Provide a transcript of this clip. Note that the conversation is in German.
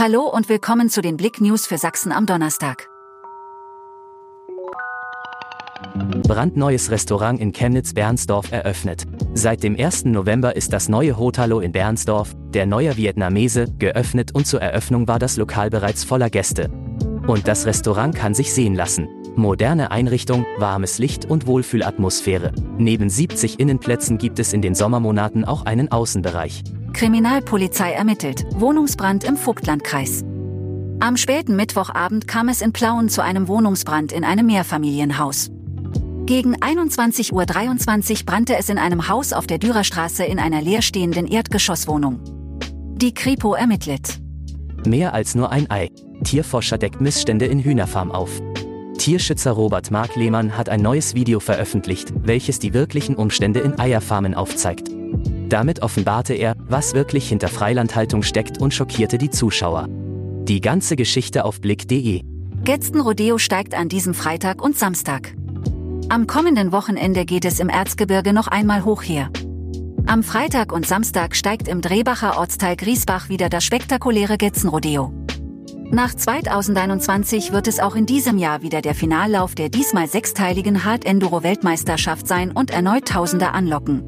Hallo und willkommen zu den Blick News für Sachsen am Donnerstag. Brandneues Restaurant in Chemnitz-Bernsdorf eröffnet. Seit dem 1. November ist das neue Hotalo in Bernsdorf, der neue Vietnamese, geöffnet und zur Eröffnung war das Lokal bereits voller Gäste. Und das Restaurant kann sich sehen lassen. Moderne Einrichtung, warmes Licht und Wohlfühlatmosphäre. Neben 70 Innenplätzen gibt es in den Sommermonaten auch einen Außenbereich. Kriminalpolizei ermittelt. Wohnungsbrand im Vogtlandkreis. Am späten Mittwochabend kam es in Plauen zu einem Wohnungsbrand in einem Mehrfamilienhaus. Gegen 21.23 Uhr brannte es in einem Haus auf der Dürerstraße in einer leerstehenden Erdgeschosswohnung. Die Kripo ermittelt. Mehr als nur ein Ei. Tierforscher deckt Missstände in Hühnerfarm auf. Tierschützer Robert Mark Lehmann hat ein neues Video veröffentlicht, welches die wirklichen Umstände in Eierfarmen aufzeigt. Damit offenbarte er, was wirklich hinter Freilandhaltung steckt und schockierte die Zuschauer. Die ganze Geschichte auf blick.de. Getzten Rodeo steigt an diesem Freitag und Samstag. Am kommenden Wochenende geht es im Erzgebirge noch einmal hoch her. Am Freitag und Samstag steigt im Drehbacher Ortsteil Griesbach wieder das spektakuläre Getzenrodeo. Nach 2021 wird es auch in diesem Jahr wieder der Finallauf der diesmal sechsteiligen Hard Enduro Weltmeisterschaft sein und erneut Tausende anlocken.